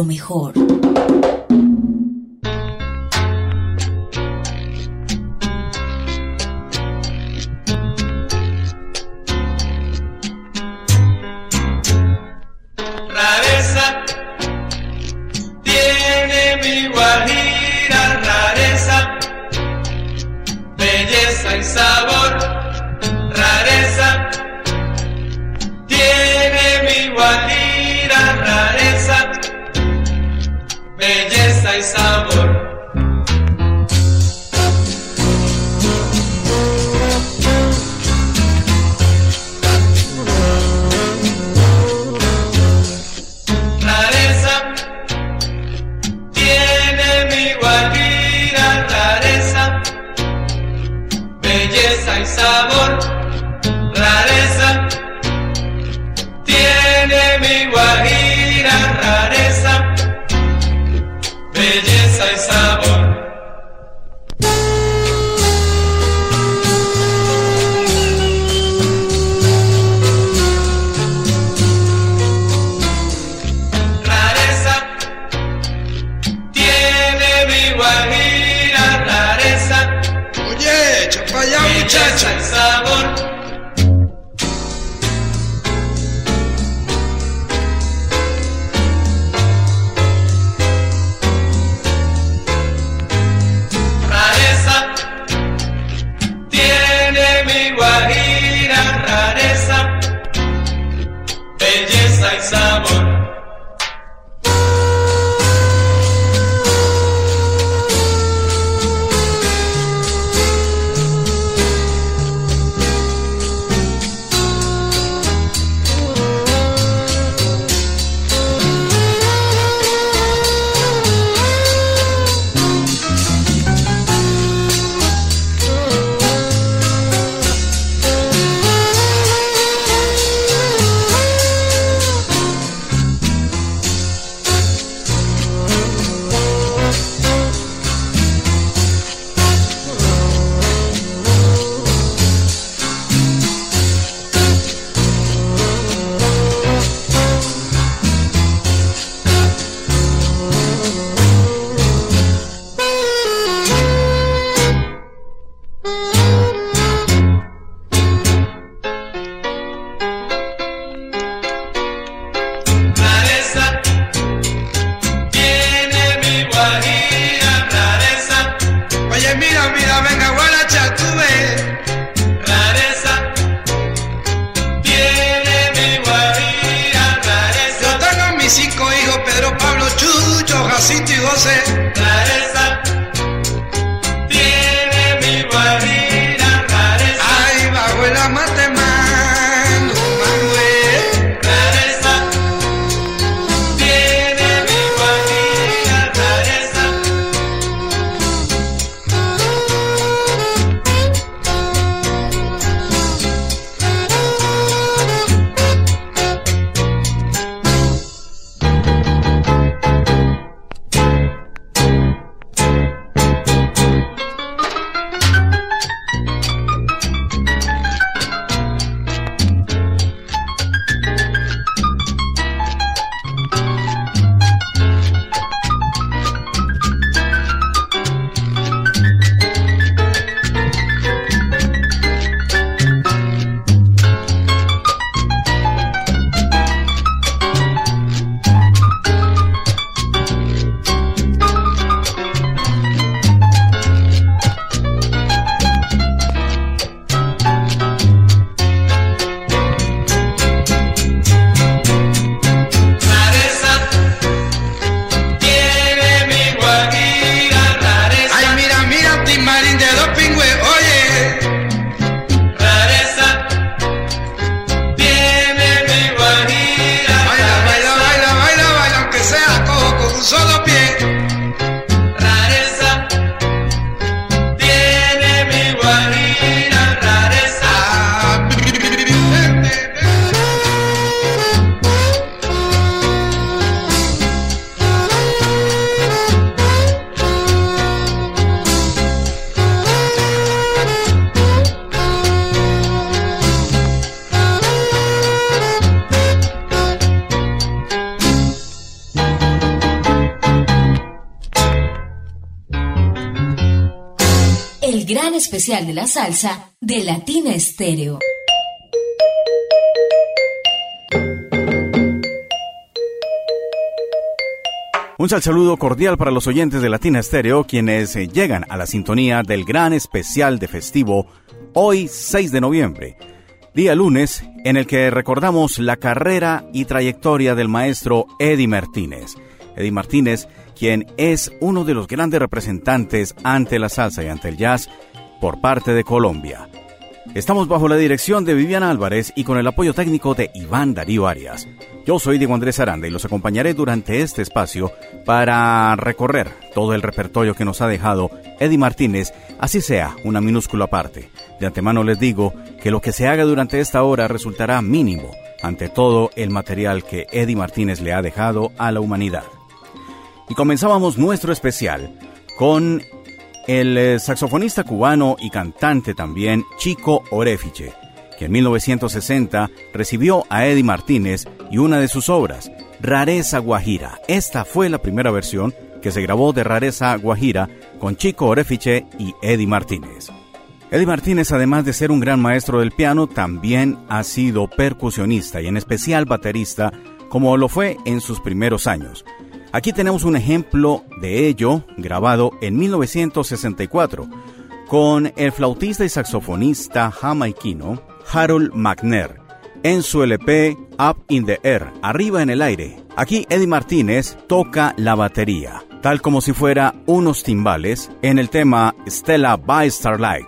Lo mejor. Especial de la salsa de Latina Estéreo. Un saludo cordial para los oyentes de Latina Estéreo, quienes eh, llegan a la sintonía del gran especial de festivo hoy 6 de noviembre, día lunes en el que recordamos la carrera y trayectoria del maestro Eddie Martínez. Eddie Martínez, quien es uno de los grandes representantes ante la salsa y ante el jazz por parte de Colombia. Estamos bajo la dirección de Viviana Álvarez y con el apoyo técnico de Iván Darío Arias. Yo soy Diego Andrés Aranda y los acompañaré durante este espacio para recorrer todo el repertorio que nos ha dejado Eddie Martínez, así sea una minúscula parte. De antemano les digo que lo que se haga durante esta hora resultará mínimo ante todo el material que Eddie Martínez le ha dejado a la humanidad. Y comenzábamos nuestro especial con el eh, saxofonista cubano y cantante también Chico Orefiche, que en 1960 recibió a Eddie Martínez y una de sus obras, Rareza Guajira. Esta fue la primera versión que se grabó de Rareza Guajira con Chico Orefiche y Eddie Martínez. Eddie Martínez, además de ser un gran maestro del piano, también ha sido percusionista y en especial baterista, como lo fue en sus primeros años. Aquí tenemos un ejemplo de ello grabado en 1964 con el flautista y saxofonista jamaiquino Harold McNair en su LP Up in the Air, arriba en el aire. Aquí Eddie Martínez toca la batería, tal como si fuera unos timbales en el tema Stella by Starlight.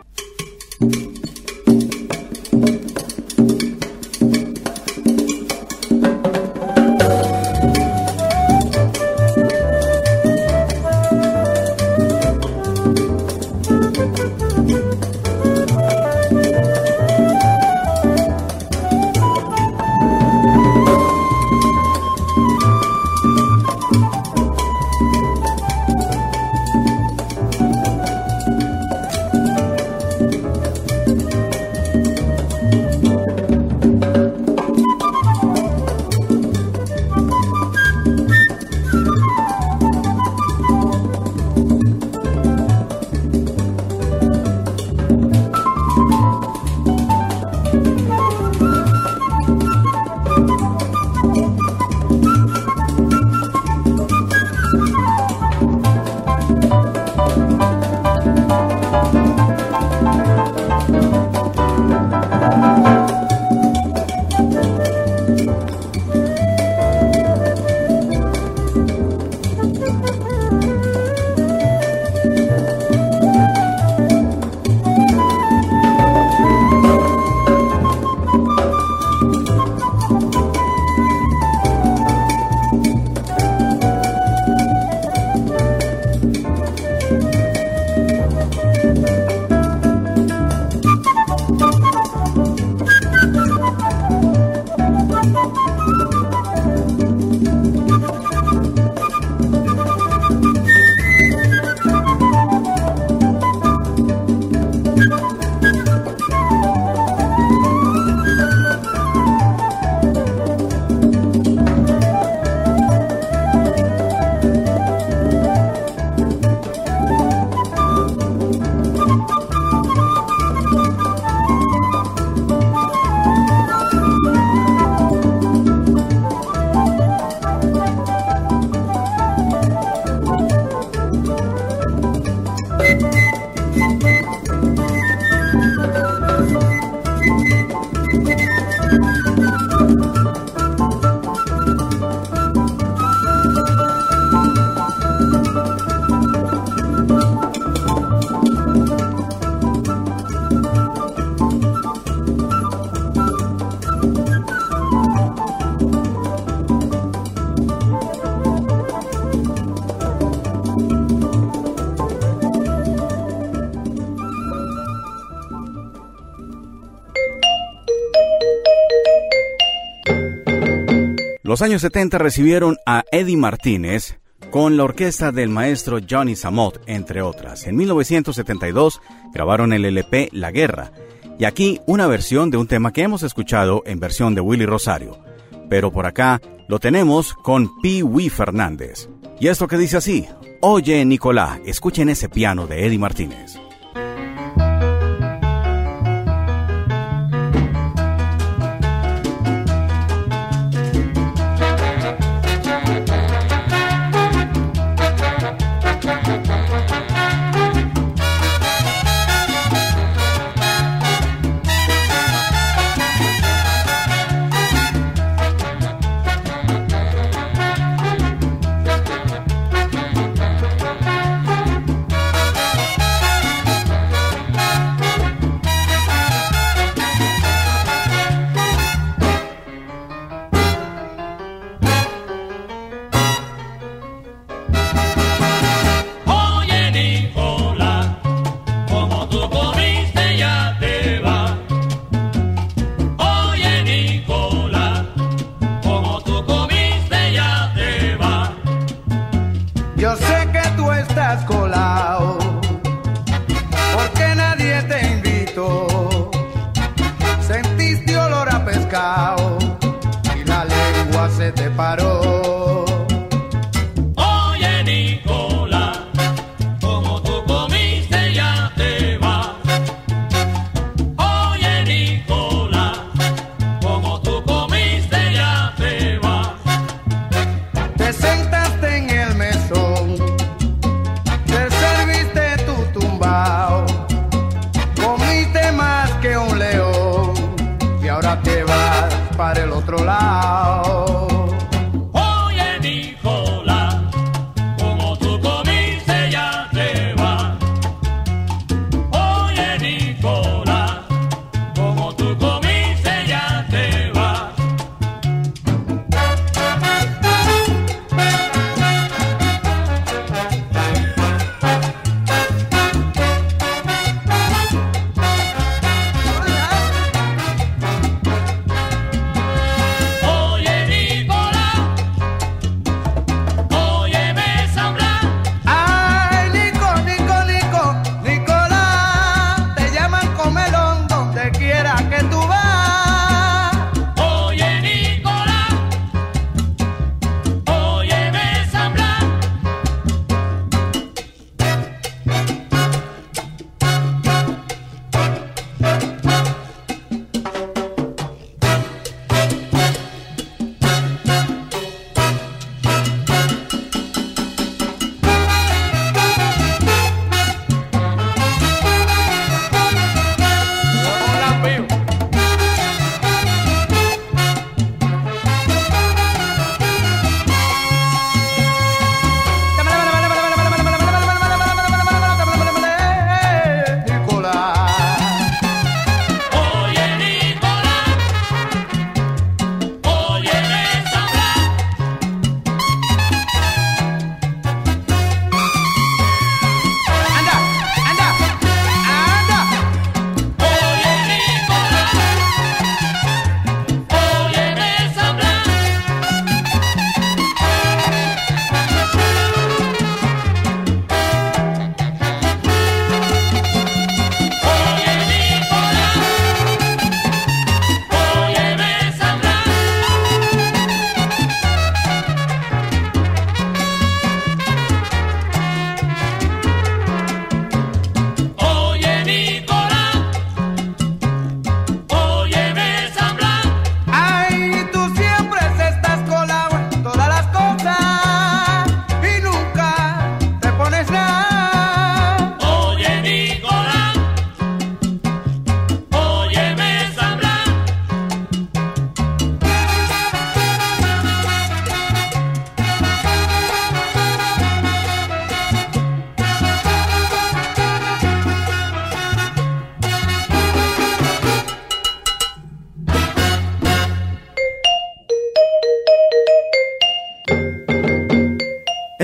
Los años 70 recibieron a Eddie Martínez con la orquesta del maestro Johnny Samot, entre otras. En 1972 grabaron el LP La Guerra, y aquí una versión de un tema que hemos escuchado en versión de Willy Rosario. Pero por acá lo tenemos con Pee Wee Fernández. Y esto que dice así, Oye Nicolás, escuchen ese piano de Eddie Martínez.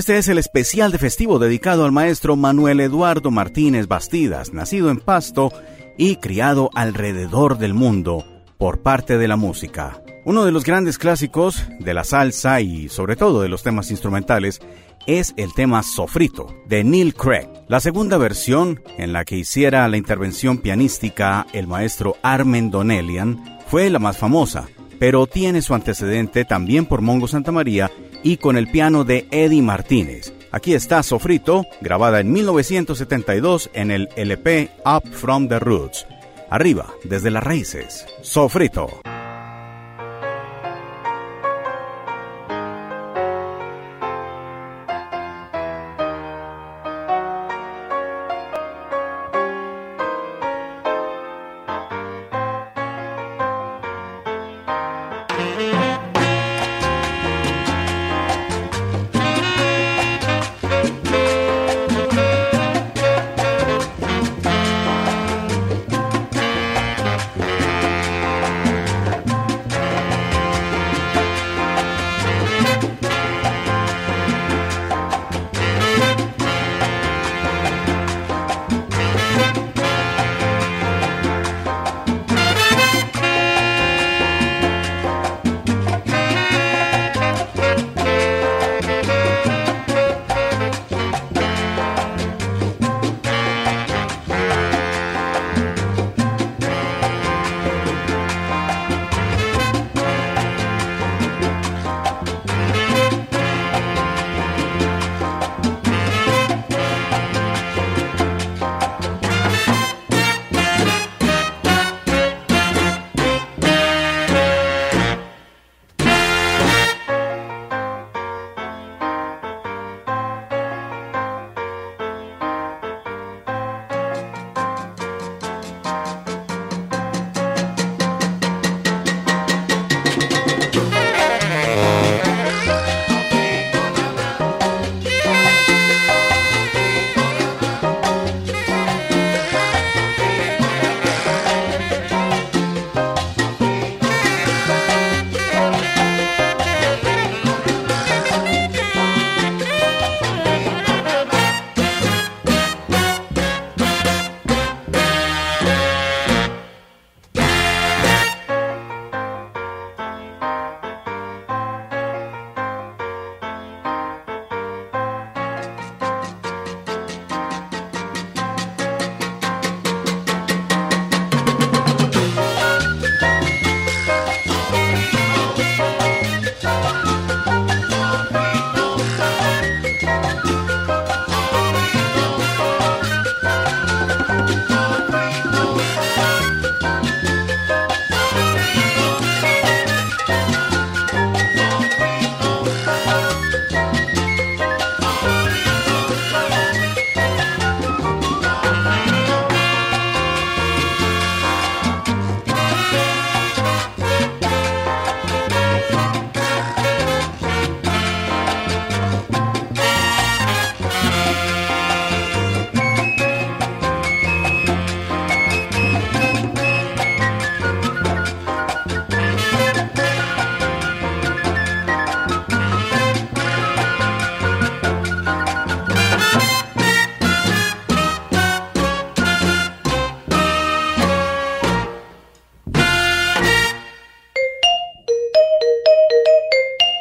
Este es el especial de festivo dedicado al maestro Manuel Eduardo Martínez Bastidas, nacido en Pasto y criado alrededor del mundo por parte de la música. Uno de los grandes clásicos de la salsa y sobre todo de los temas instrumentales es el tema Sofrito de Neil Craig. La segunda versión, en la que hiciera la intervención pianística el maestro Armen Donelian, fue la más famosa, pero tiene su antecedente también por Mongo Santamaría y con el piano de Eddie Martínez. Aquí está Sofrito, grabada en 1972 en el LP Up From the Roots. Arriba, desde las raíces. Sofrito.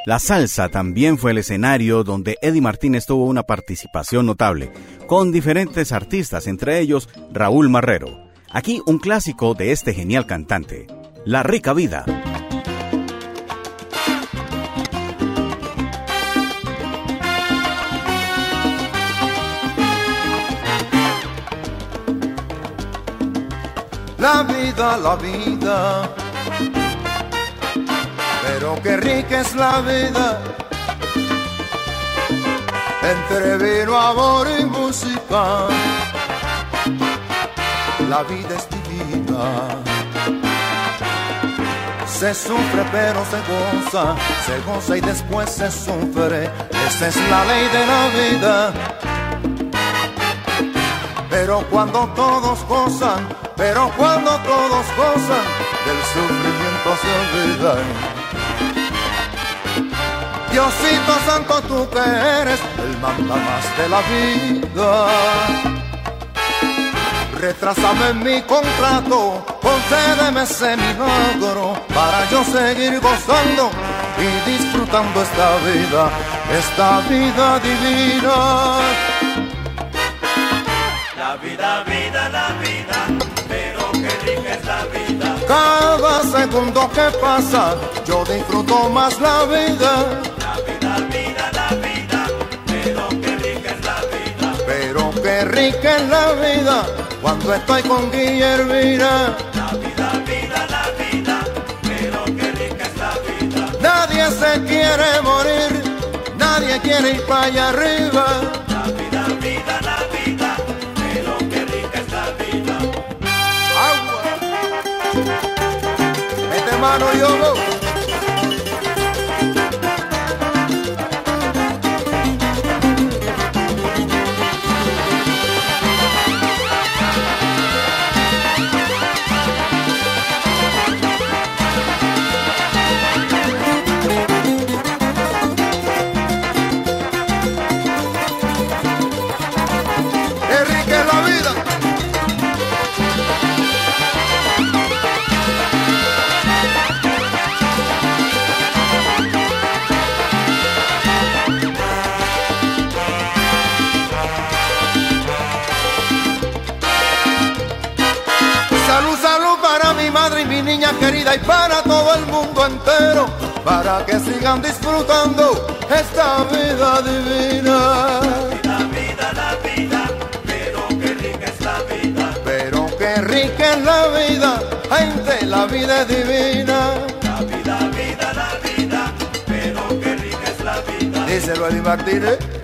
La salsa también fue el escenario donde Eddie Martínez tuvo una participación notable, con diferentes artistas, entre ellos Raúl Marrero. Aquí un clásico de este genial cantante, La Rica Vida. La vida, la vida, pero qué rica es la vida. Entre vino, amor y música, la vida es divina. Se sufre pero se goza, se goza y después se sufre. Esa es la ley de la vida. Pero cuando todos gozan, pero cuando todos gozan, del sufrimiento se olvidan. Diosito Santo, tú que eres el manda más de la vida. Retrásame mi contrato, concédeme ese milagro para yo seguir gozando y disfrutando esta vida, esta vida divina. La vida, vida, la vida, pero qué rica es la vida. Cada segundo que pasa, yo disfruto más. La vida, qué rica es la vida cuando estoy con Guillermina. La vida, vida, la vida, pero qué rica es la vida. Nadie se quiere morir, nadie quiere ir para allá arriba. La vida, vida, la vida, pero qué rica es la vida. Agua. Mete mano yo. Querida y para todo el mundo entero, para que sigan disfrutando esta vida divina. La vida, la vida, pero qué rica es la vida. Pero qué rica es la vida, gente, la vida es divina. La vida, vida, la vida, pero qué rica es la vida. Díselo Martínez. Ahora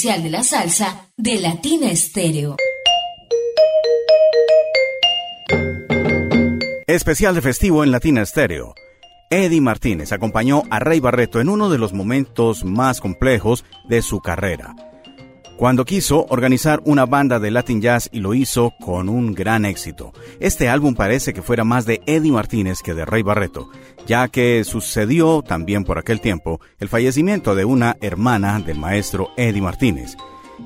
especial de la salsa de Latina Estéreo. Especial de festivo en Latina Estéreo. Eddie Martínez acompañó a Rey Barreto en uno de los momentos más complejos de su carrera cuando quiso organizar una banda de Latin Jazz y lo hizo con un gran éxito. Este álbum parece que fuera más de Eddie Martínez que de Rey Barreto, ya que sucedió también por aquel tiempo el fallecimiento de una hermana del maestro Eddie Martínez.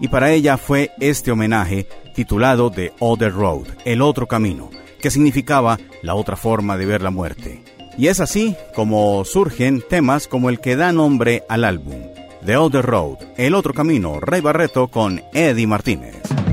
Y para ella fue este homenaje titulado The Other Road, El Otro Camino, que significaba la otra forma de ver la muerte. Y es así como surgen temas como el que da nombre al álbum, The Other Road, El Otro Camino, Rey Barreto con Eddie Martínez.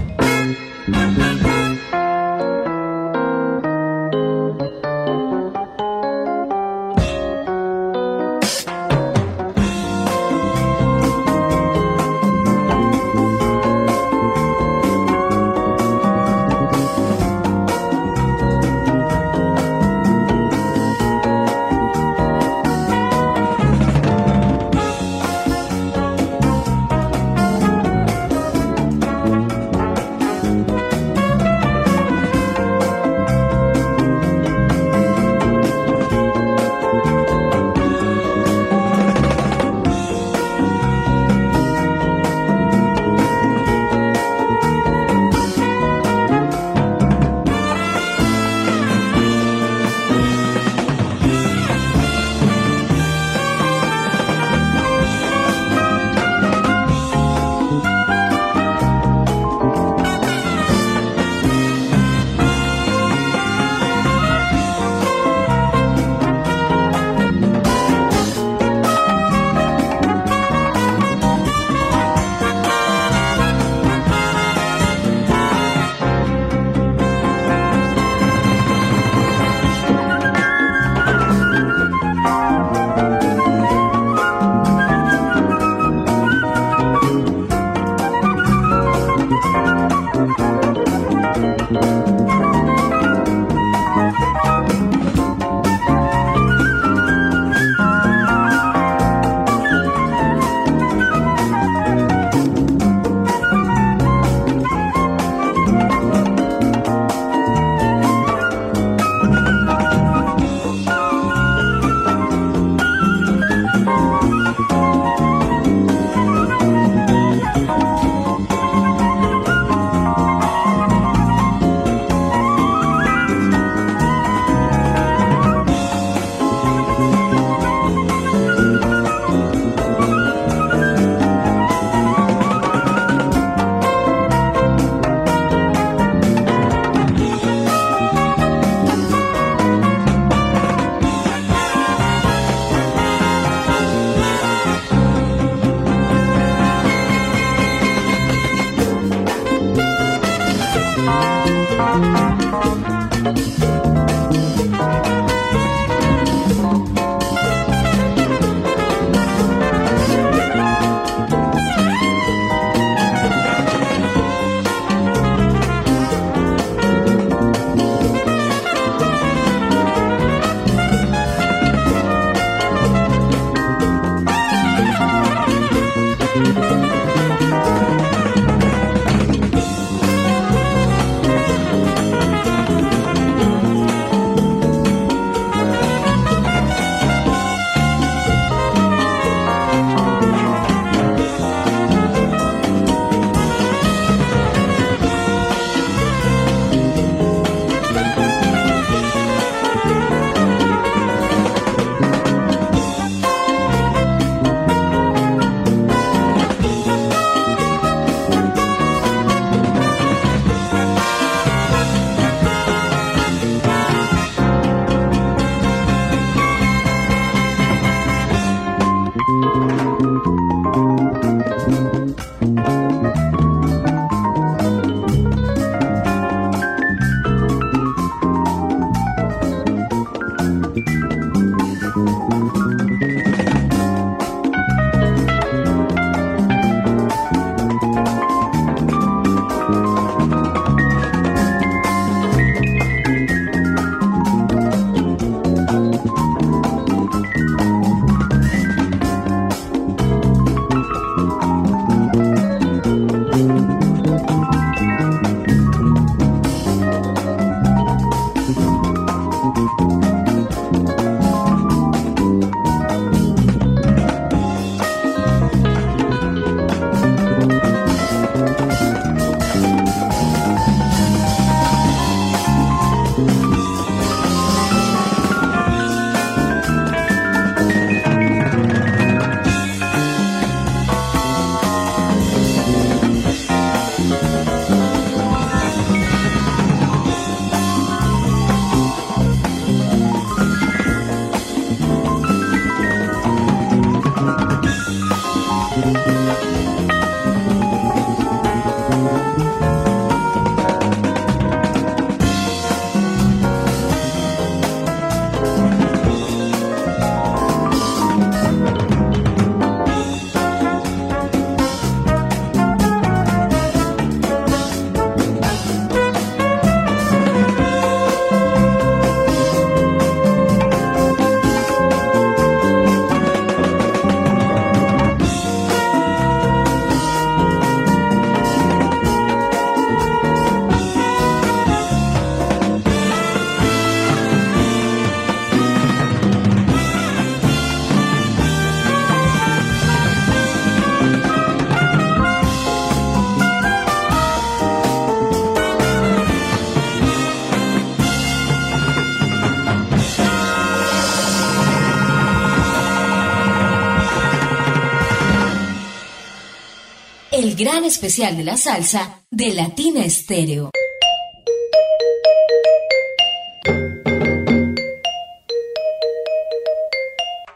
Especial de la salsa de Latina Estéreo.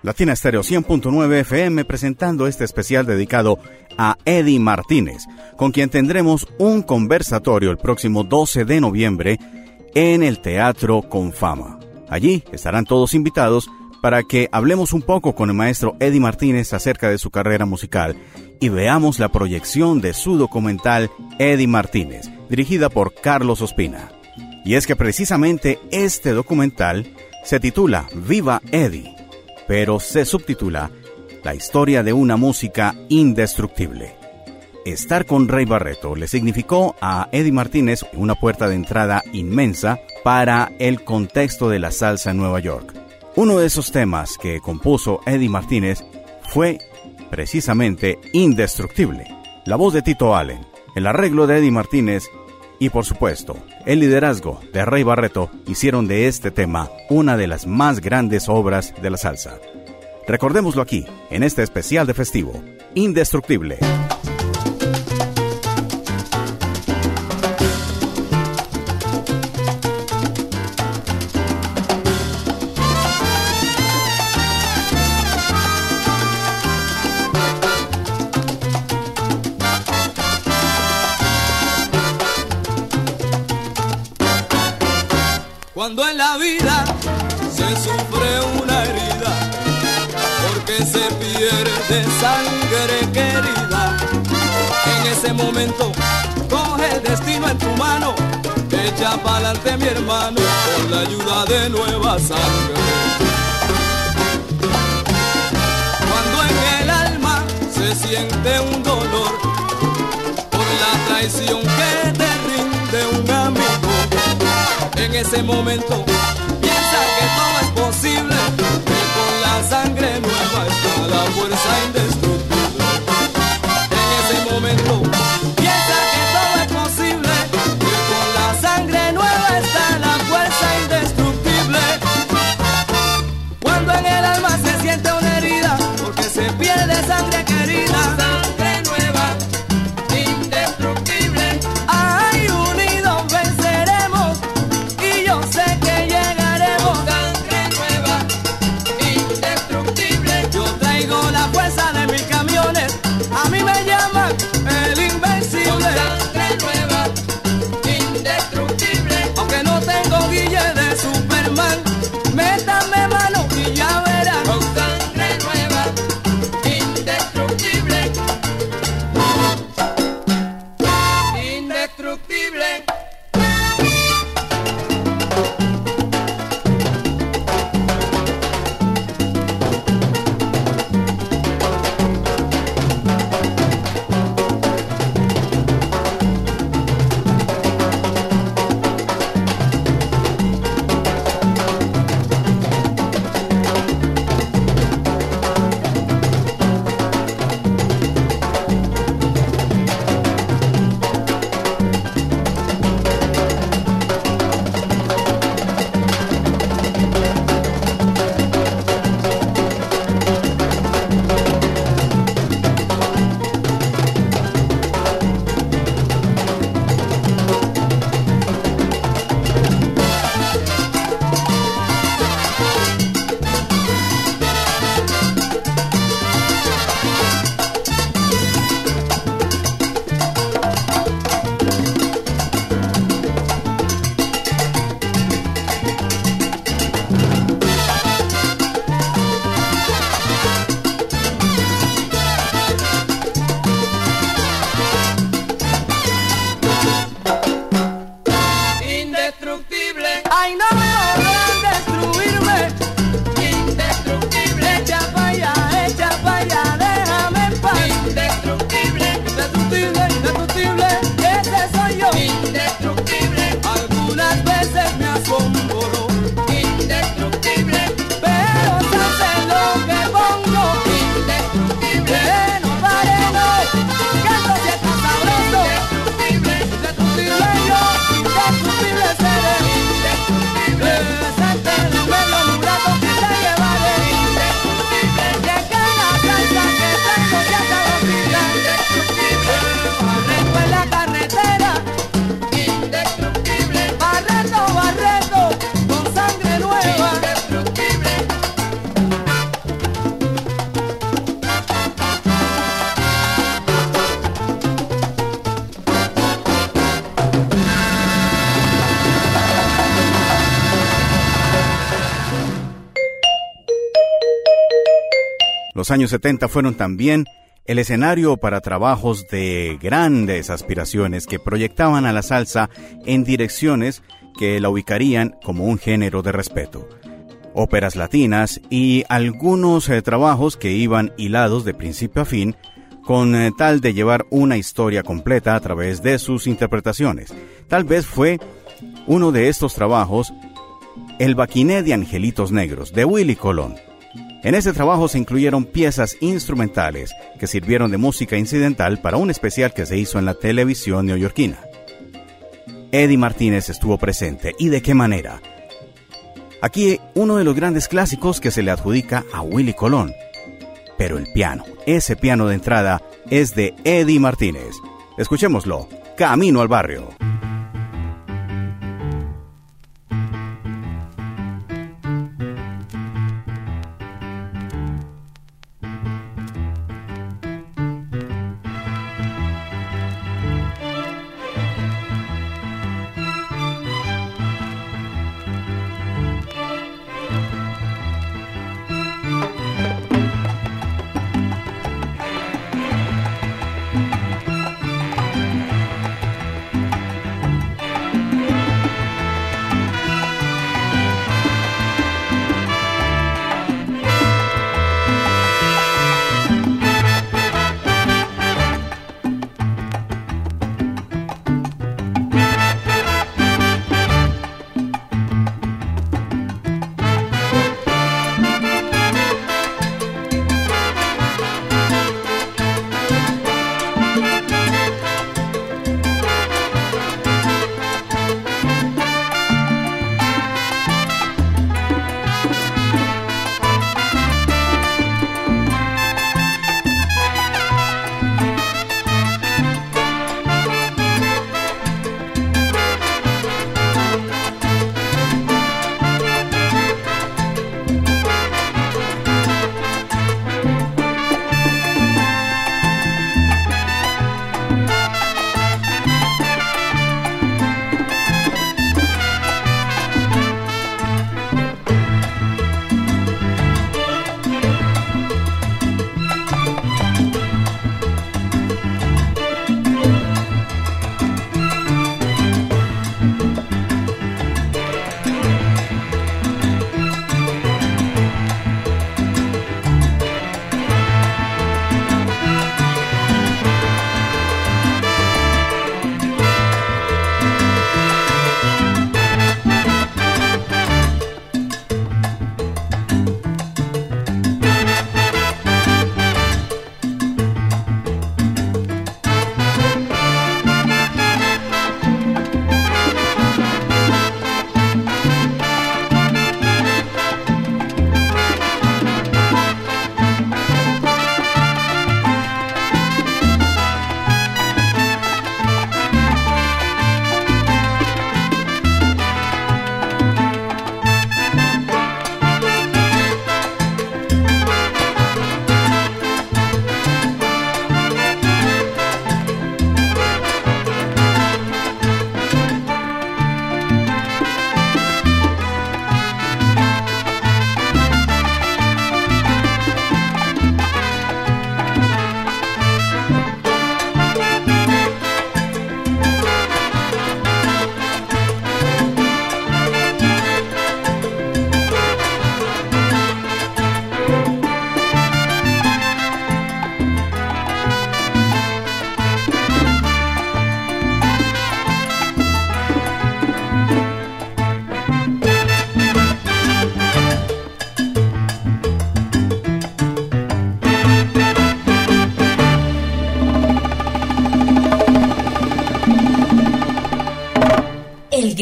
Latina Estéreo 100.9 FM presentando este especial dedicado a Eddie Martínez, con quien tendremos un conversatorio el próximo 12 de noviembre en el Teatro Con Fama. Allí estarán todos invitados para que hablemos un poco con el maestro Eddie Martínez acerca de su carrera musical y veamos la proyección de su documental Eddie Martínez, dirigida por Carlos Ospina. Y es que precisamente este documental se titula Viva Eddie pero se subtitula La historia de una música indestructible. Estar con Rey Barreto le significó a Eddie Martínez una puerta de entrada inmensa para el contexto de la salsa en Nueva York. Uno de esos temas que compuso Eddie Martínez fue precisamente Indestructible. La voz de Tito Allen, el arreglo de Eddie Martínez y por supuesto, el liderazgo de Rey Barreto hicieron de este tema una de las más grandes obras de la salsa. Recordémoslo aquí, en este especial de festivo, Indestructible. Momento coge el destino en tu mano, echa pa'lante mi hermano con la ayuda de nueva sangre. Cuando en el alma se siente un dolor por la traición que te rinde un amigo en ese momento piensa que todo es posible, que con la sangre nueva está la fuerza indestructible. Querida. Los años 70 fueron también el escenario para trabajos de grandes aspiraciones que proyectaban a la salsa en direcciones que la ubicarían como un género de respeto. Óperas latinas y algunos eh, trabajos que iban hilados de principio a fin con eh, tal de llevar una historia completa a través de sus interpretaciones. Tal vez fue uno de estos trabajos El Baquiné de Angelitos Negros de Willy Colón. En ese trabajo se incluyeron piezas instrumentales que sirvieron de música incidental para un especial que se hizo en la televisión neoyorquina. Eddie Martínez estuvo presente y de qué manera. Aquí uno de los grandes clásicos que se le adjudica a Willy Colón. Pero el piano, ese piano de entrada, es de Eddie Martínez. Escuchémoslo, Camino al Barrio.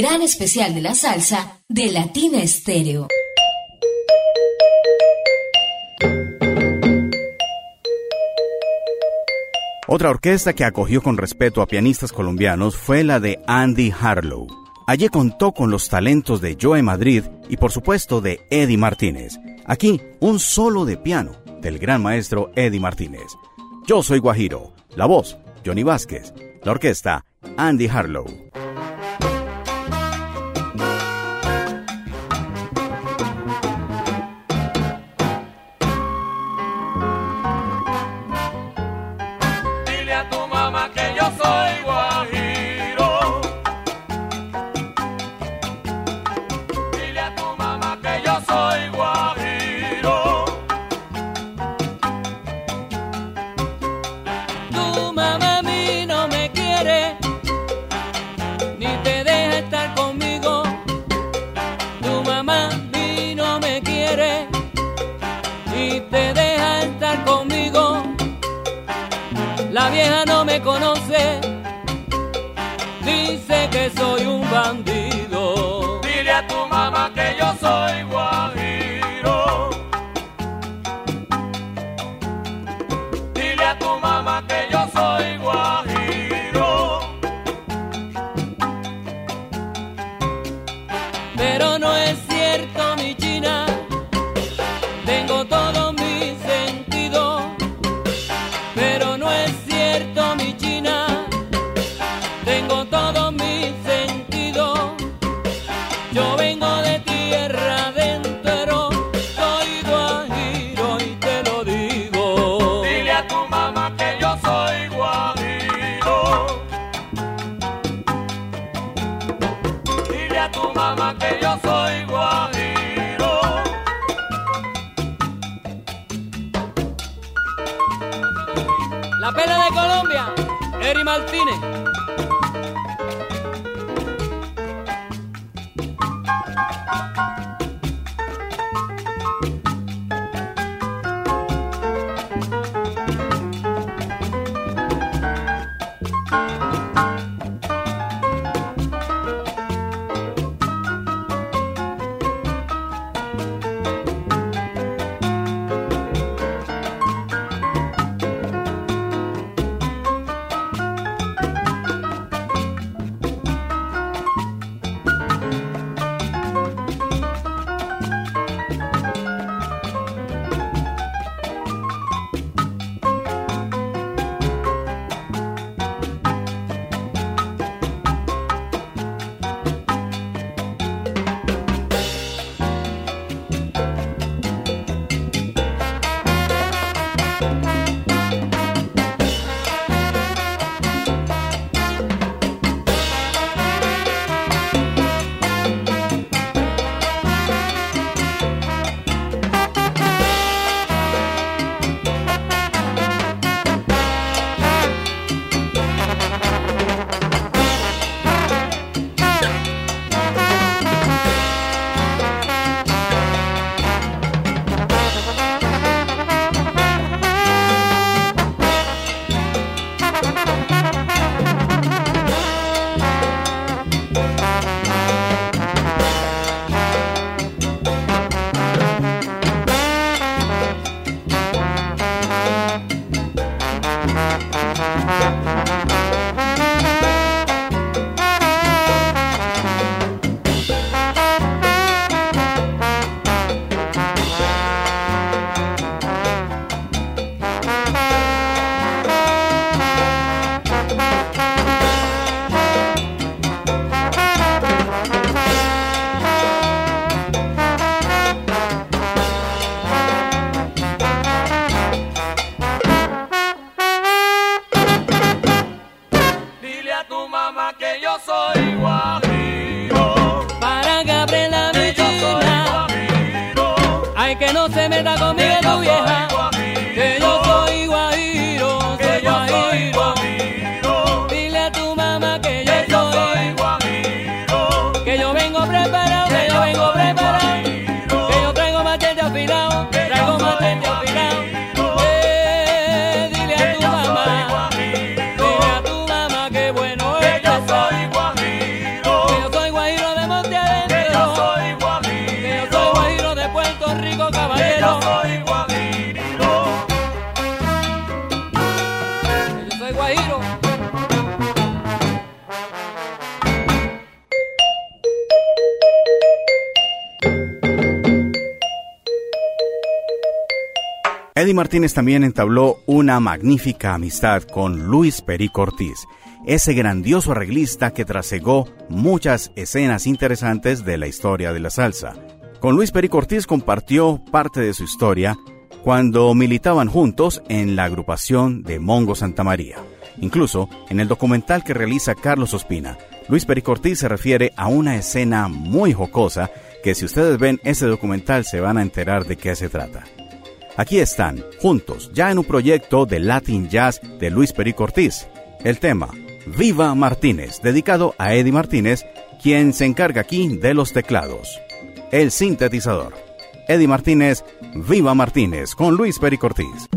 Especial de la salsa de Latina Estéreo. Otra orquesta que acogió con respeto a pianistas colombianos fue la de Andy Harlow. Allí contó con los talentos de Joe Madrid y por supuesto de Eddie Martínez. Aquí, un solo de piano del gran maestro Eddie Martínez. Yo soy Guajiro, la voz, Johnny Vázquez, la orquesta, Andy Harlow. me conoce. Martínez también entabló una magnífica amistad con Luis Perico Ortiz, ese grandioso arreglista que trasegó muchas escenas interesantes de la historia de la salsa. Con Luis Perico Ortiz compartió parte de su historia cuando militaban juntos en la agrupación de Mongo Santa María. Incluso en el documental que realiza Carlos Ospina, Luis Perico Ortiz se refiere a una escena muy jocosa que si ustedes ven ese documental se van a enterar de qué se trata. Aquí están, juntos, ya en un proyecto de Latin Jazz de Luis Perico Ortiz. El tema, Viva Martínez, dedicado a Eddie Martínez, quien se encarga aquí de los teclados. El sintetizador. Eddie Martínez, Viva Martínez, con Luis Perico Ortiz.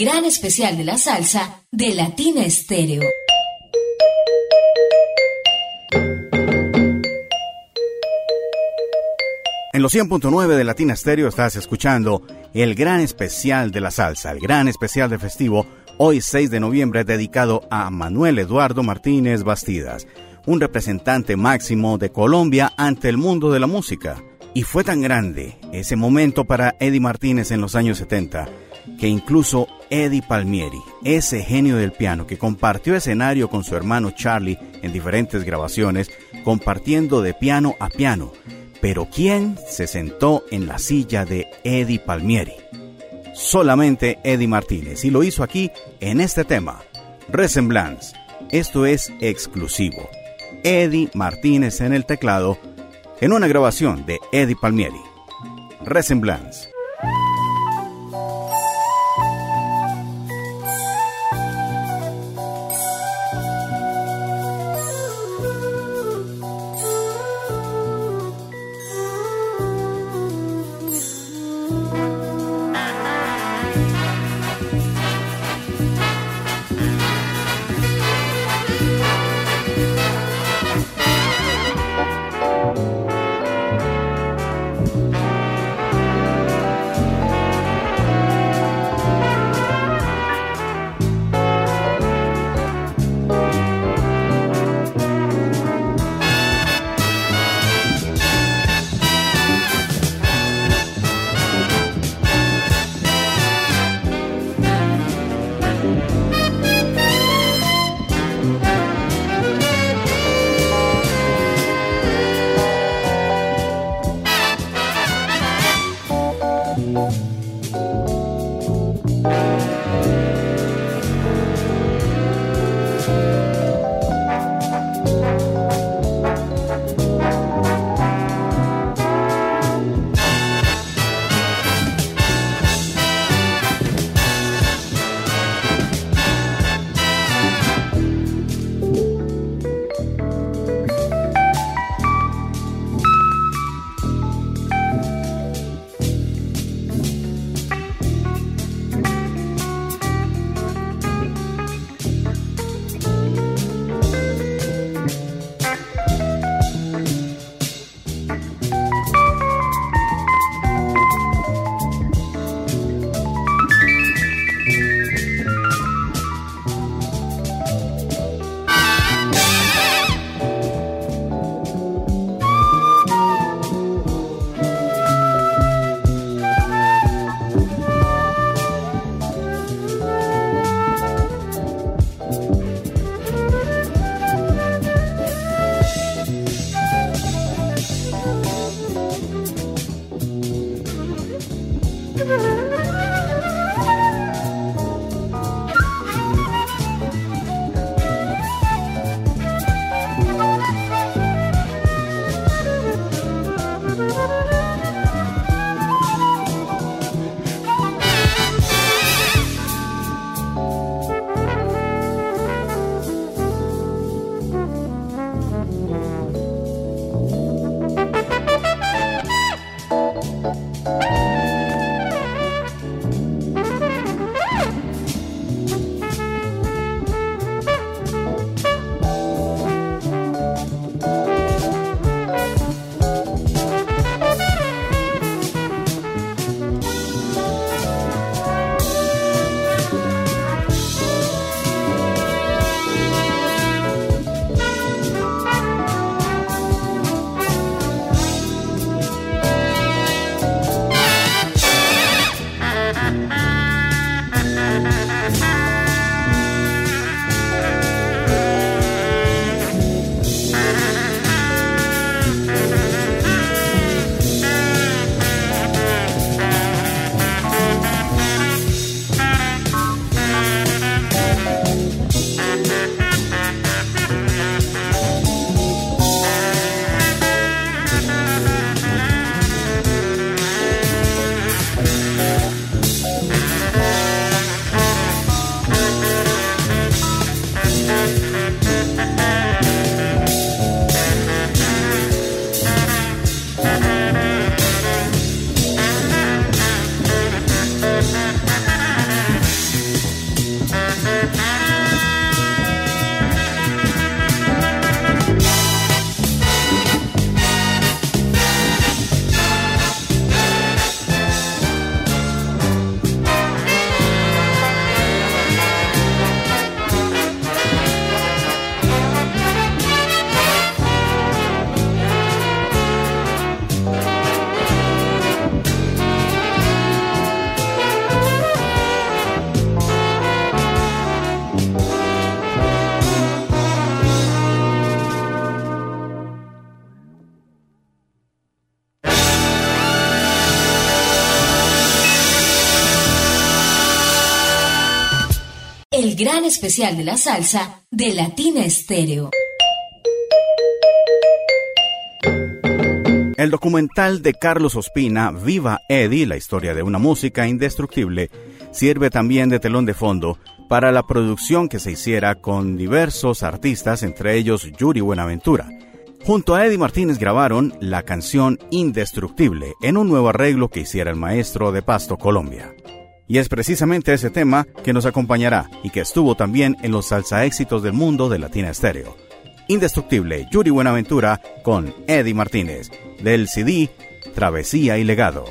gran especial de la salsa de Latina Estéreo. En los 100.9 de Latina Estéreo estás escuchando el gran especial de la salsa, el gran especial de festivo, hoy 6 de noviembre dedicado a Manuel Eduardo Martínez Bastidas, un representante máximo de Colombia ante el mundo de la música. Y fue tan grande ese momento para Eddie Martínez en los años 70 que incluso Eddie Palmieri, ese genio del piano que compartió escenario con su hermano Charlie en diferentes grabaciones, compartiendo de piano a piano, pero ¿quién se sentó en la silla de Eddie Palmieri? Solamente Eddie Martínez, y lo hizo aquí en este tema, Resemblance. Esto es exclusivo. Eddie Martínez en el teclado, en una grabación de Eddie Palmieri. Resemblance. El gran especial de la salsa de Latina Estéreo. El documental de Carlos Ospina, Viva Eddie, la historia de una música indestructible, sirve también de telón de fondo para la producción que se hiciera con diversos artistas, entre ellos Yuri Buenaventura. Junto a Eddie Martínez grabaron la canción Indestructible en un nuevo arreglo que hiciera el maestro de Pasto, Colombia. Y es precisamente ese tema que nos acompañará y que estuvo también en los salsa éxitos del mundo de Latina Estéreo. Indestructible, Yuri Buenaventura con Eddie Martínez, del CD Travesía y Legado.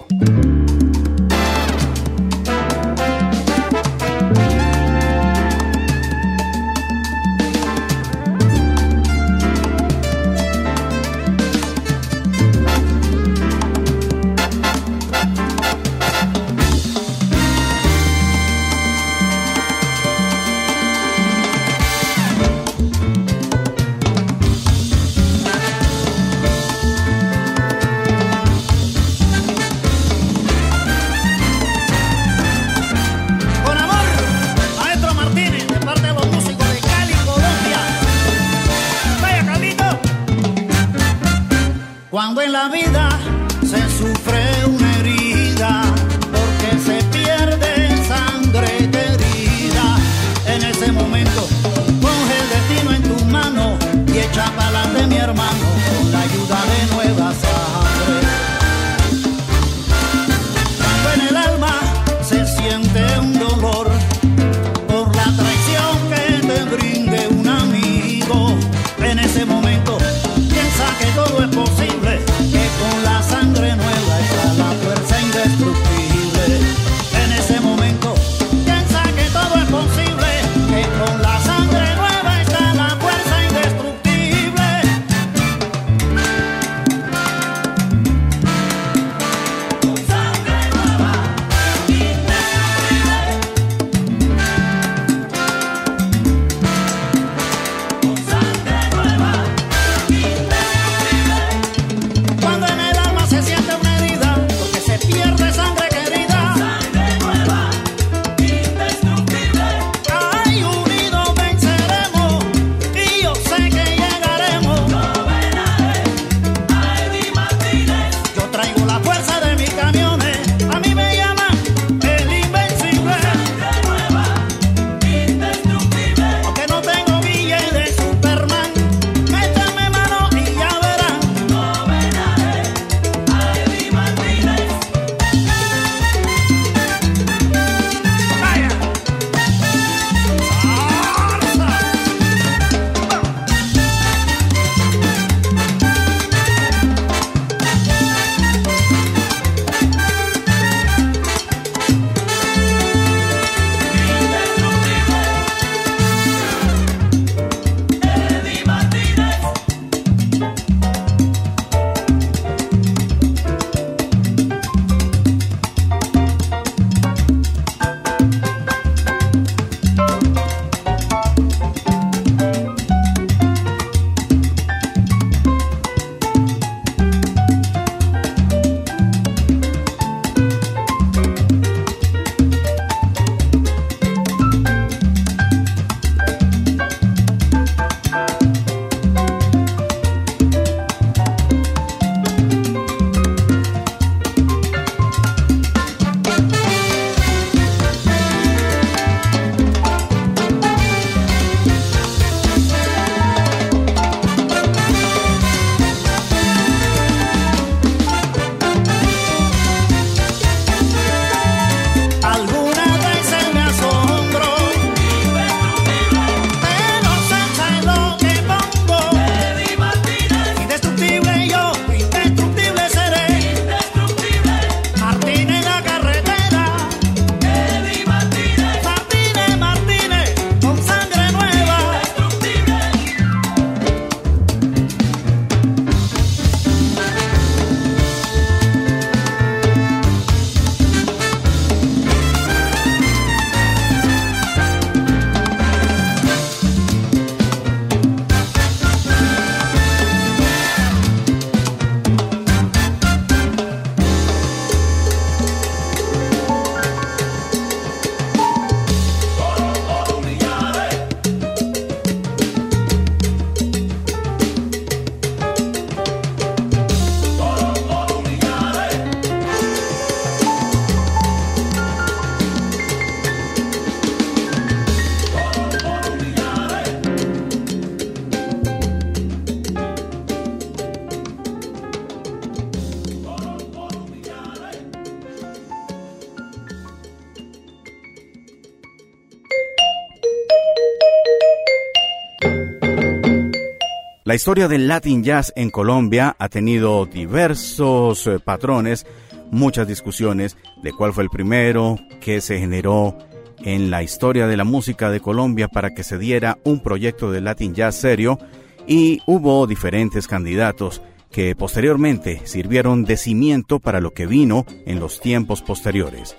La historia del Latin Jazz en Colombia ha tenido diversos eh, patrones, muchas discusiones de cuál fue el primero que se generó en la historia de la música de Colombia para que se diera un proyecto de Latin Jazz serio y hubo diferentes candidatos que posteriormente sirvieron de cimiento para lo que vino en los tiempos posteriores.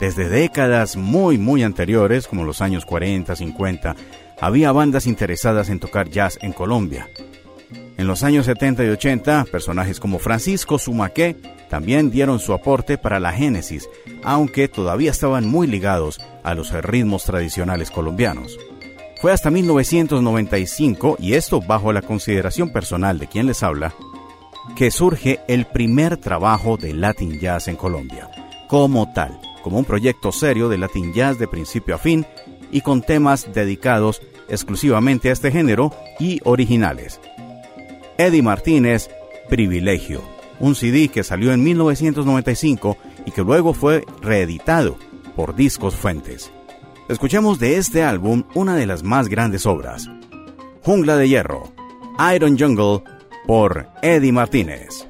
Desde décadas muy muy anteriores, como los años 40, 50, había bandas interesadas en tocar jazz en Colombia. En los años 70 y 80, personajes como Francisco Sumaqué también dieron su aporte para la génesis, aunque todavía estaban muy ligados a los ritmos tradicionales colombianos. Fue hasta 1995, y esto bajo la consideración personal de quien les habla, que surge el primer trabajo de Latin Jazz en Colombia, como tal, como un proyecto serio de Latin Jazz de principio a fin y con temas dedicados exclusivamente a este género y originales. Eddie Martínez, Privilegio, un CD que salió en 1995 y que luego fue reeditado por Discos Fuentes. Escuchemos de este álbum una de las más grandes obras, Jungla de Hierro, Iron Jungle, por Eddie Martínez.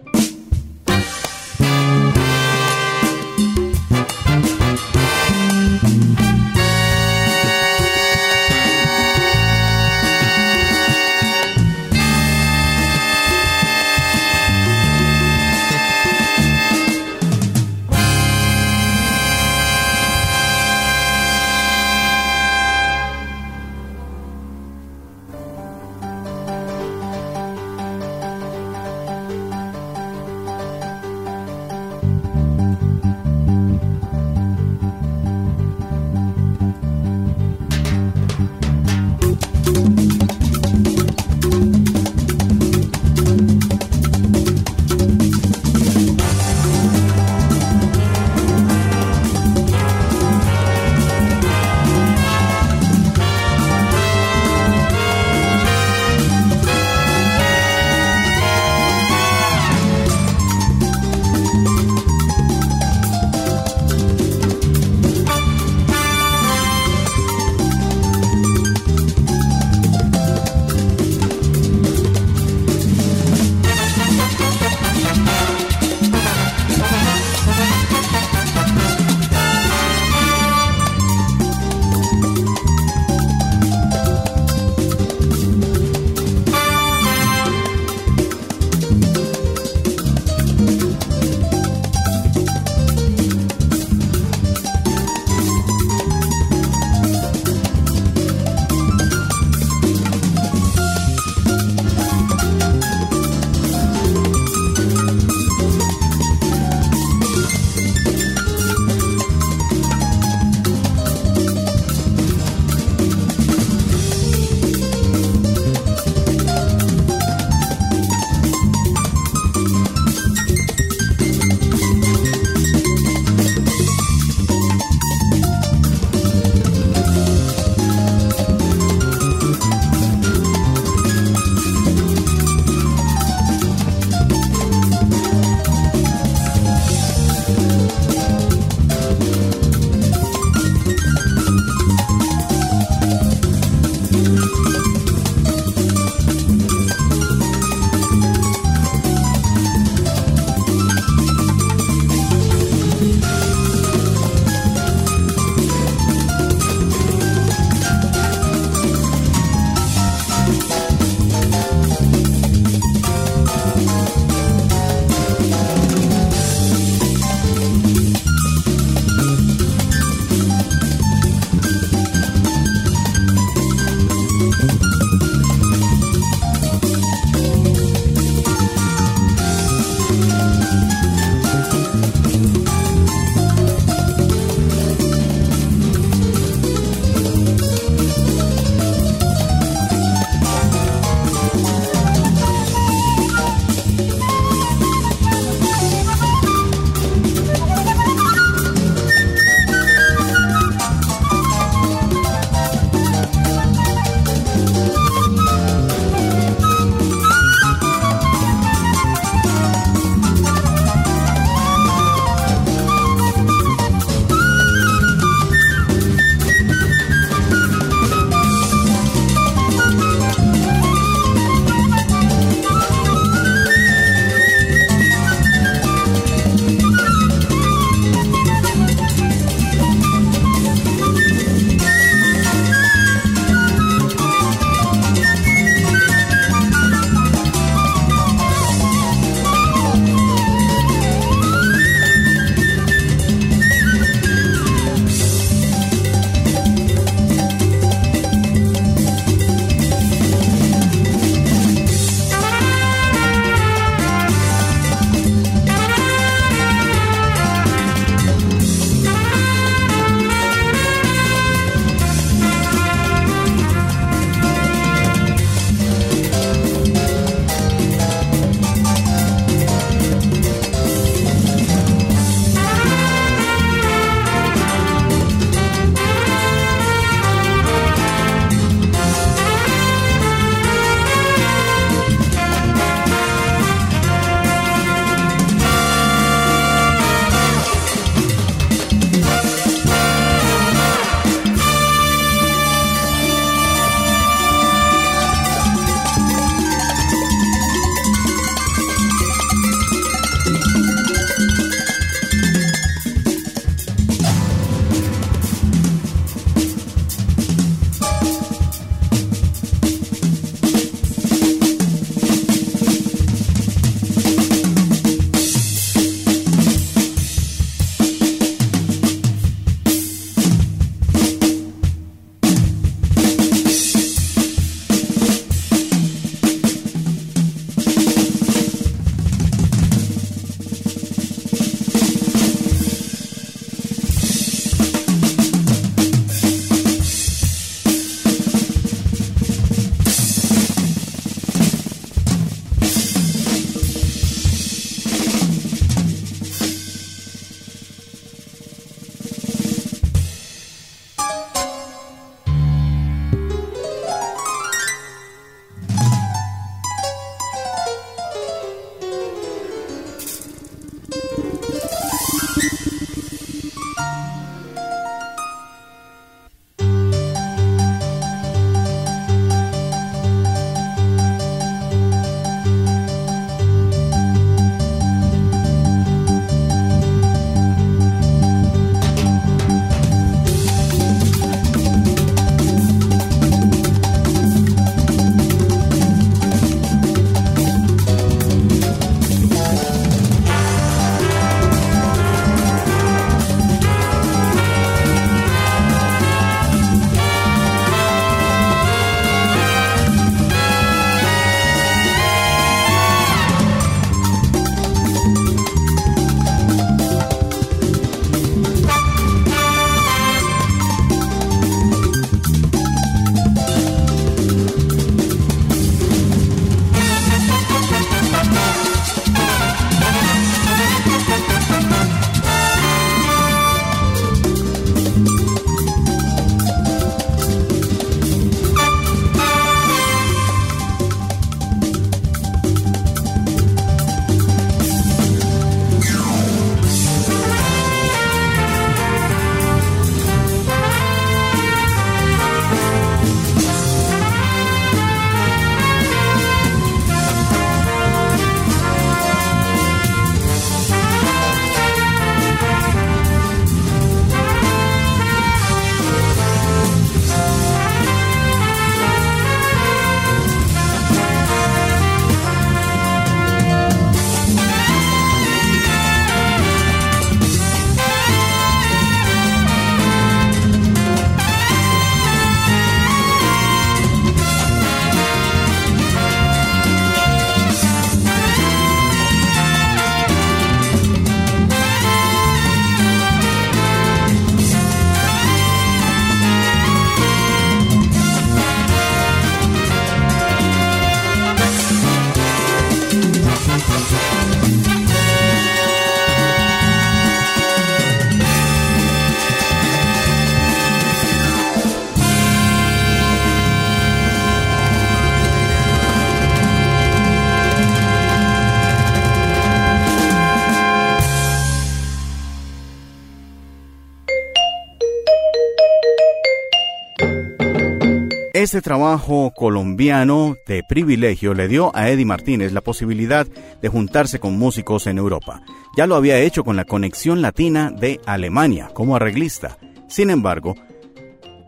Este trabajo colombiano de privilegio le dio a Eddie Martínez la posibilidad de juntarse con músicos en Europa. Ya lo había hecho con la Conexión Latina de Alemania como arreglista. Sin embargo,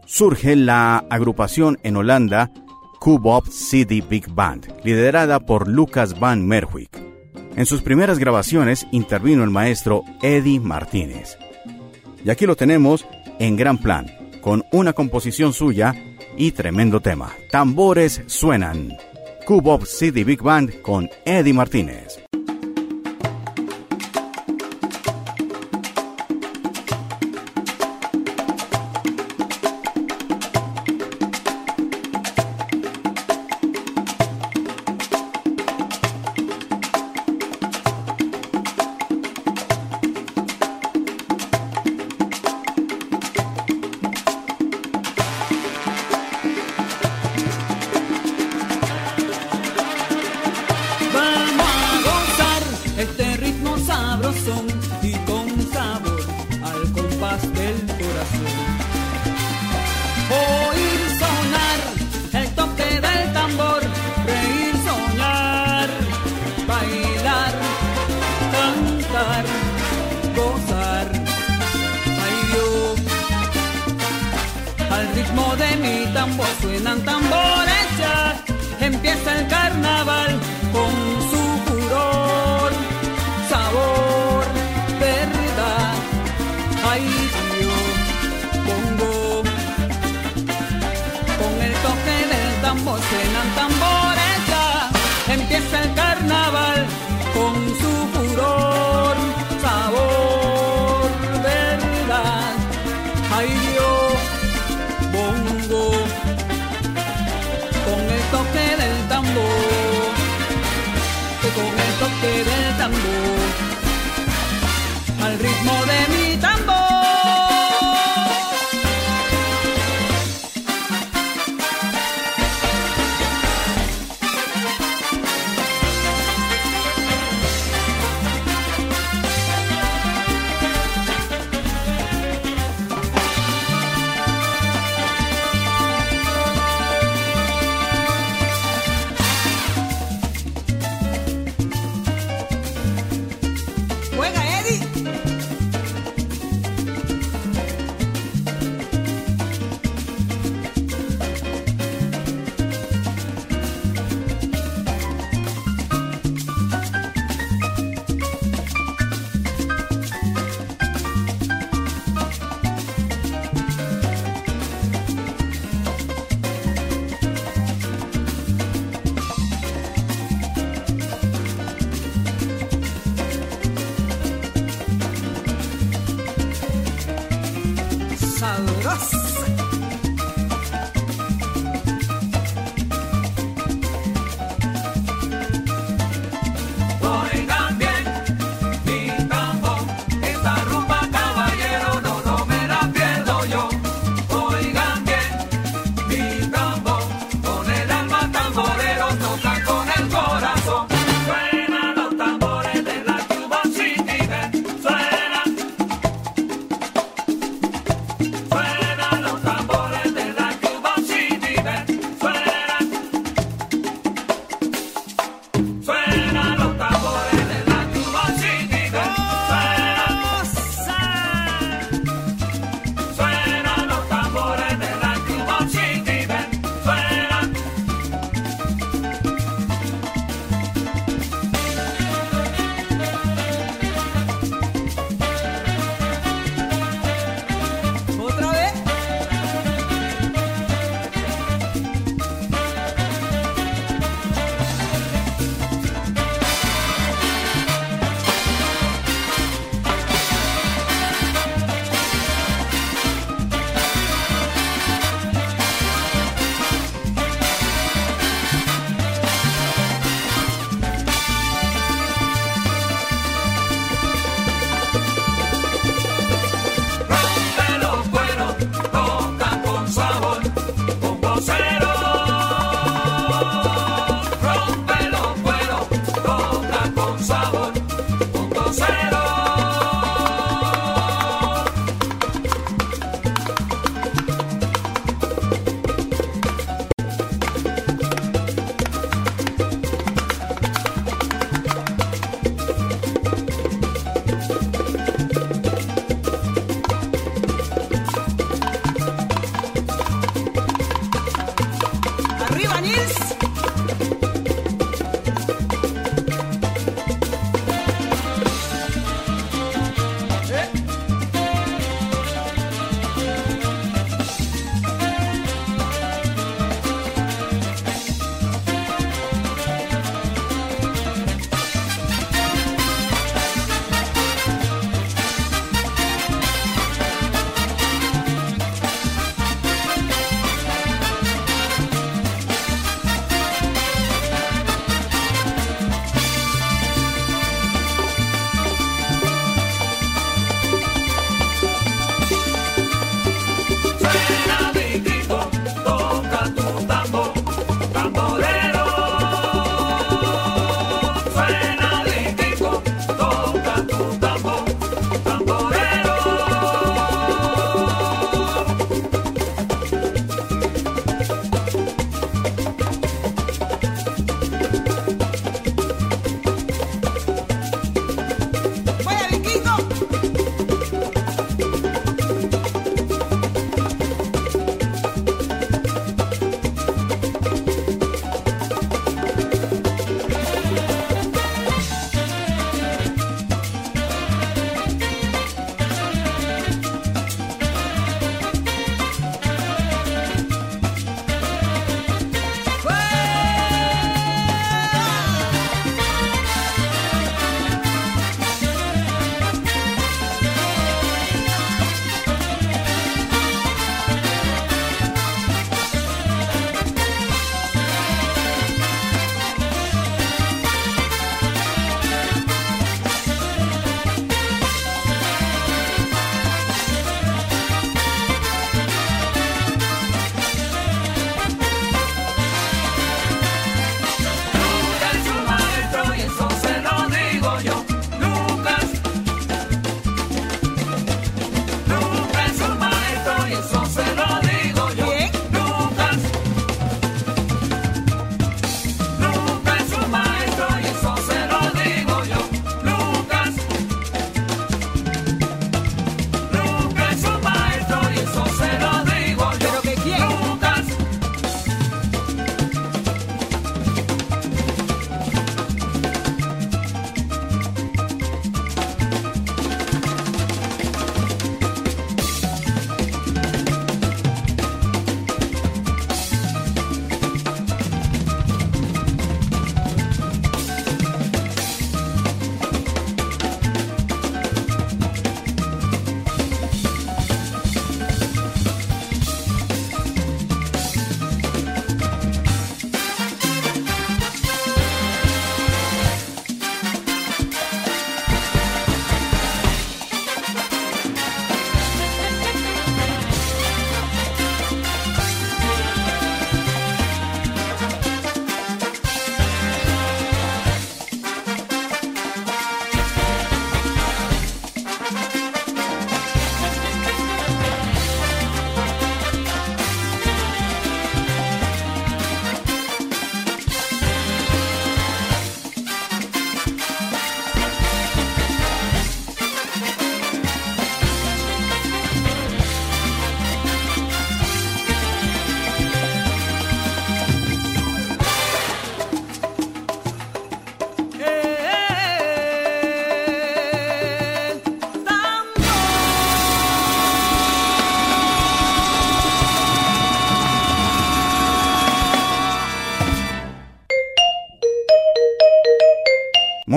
surge la agrupación en Holanda Cubop City Big Band, liderada por Lucas Van Merwijk. En sus primeras grabaciones intervino el maestro Eddie Martínez. Y aquí lo tenemos en gran plan, con una composición suya y tremendo tema. Tambores suenan. Cubop City Big Band con Eddie Martínez.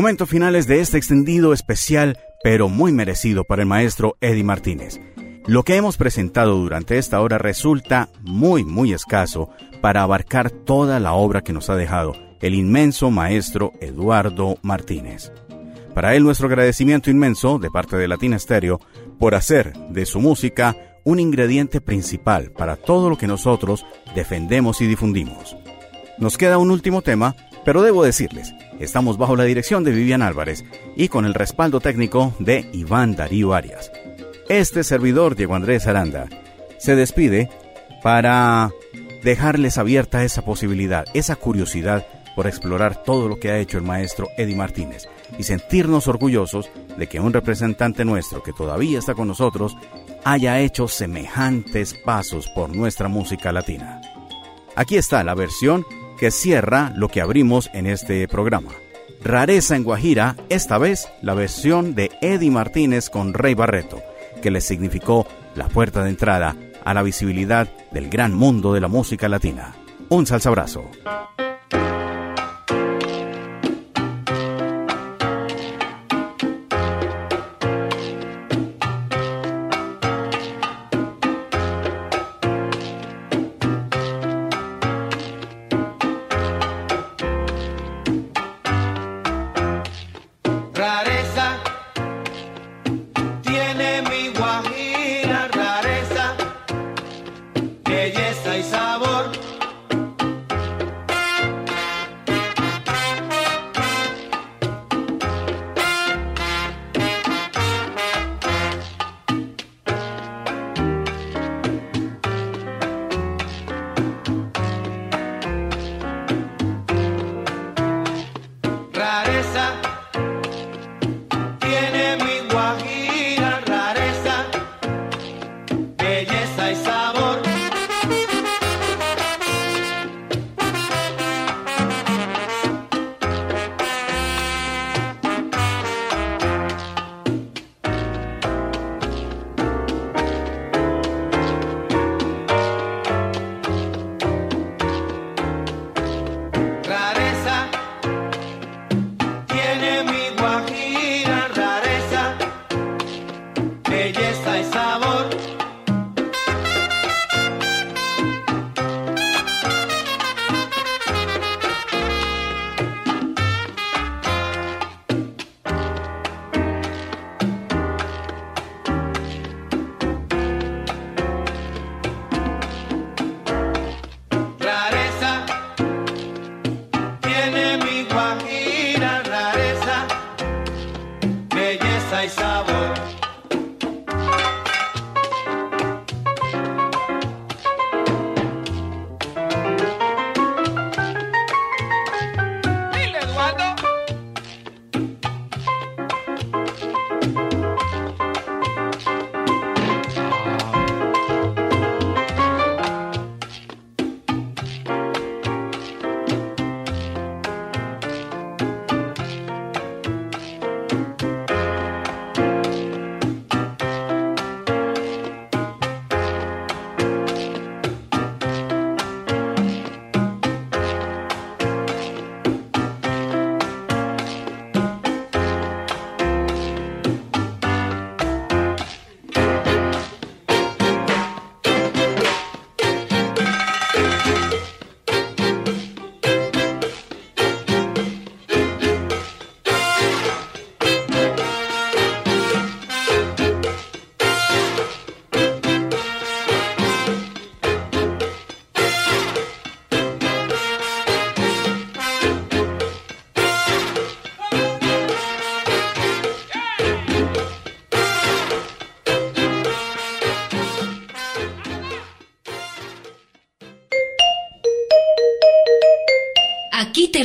Momentos finales de este extendido especial, pero muy merecido para el maestro Eddie Martínez. Lo que hemos presentado durante esta hora resulta muy, muy escaso para abarcar toda la obra que nos ha dejado el inmenso maestro Eduardo Martínez. Para él nuestro agradecimiento inmenso de parte de Latina Stereo por hacer de su música un ingrediente principal para todo lo que nosotros defendemos y difundimos. Nos queda un último tema, pero debo decirles, estamos bajo la dirección de Vivian Álvarez y con el respaldo técnico de Iván Darío Arias. Este servidor, Diego Andrés Aranda, se despide para dejarles abierta esa posibilidad, esa curiosidad por explorar todo lo que ha hecho el maestro Eddie Martínez y sentirnos orgullosos de que un representante nuestro que todavía está con nosotros haya hecho semejantes pasos por nuestra música latina. Aquí está la versión que cierra lo que abrimos en este programa. Rareza en Guajira, esta vez la versión de Eddie Martínez con Rey Barreto, que le significó la puerta de entrada a la visibilidad del gran mundo de la música latina. Un salsa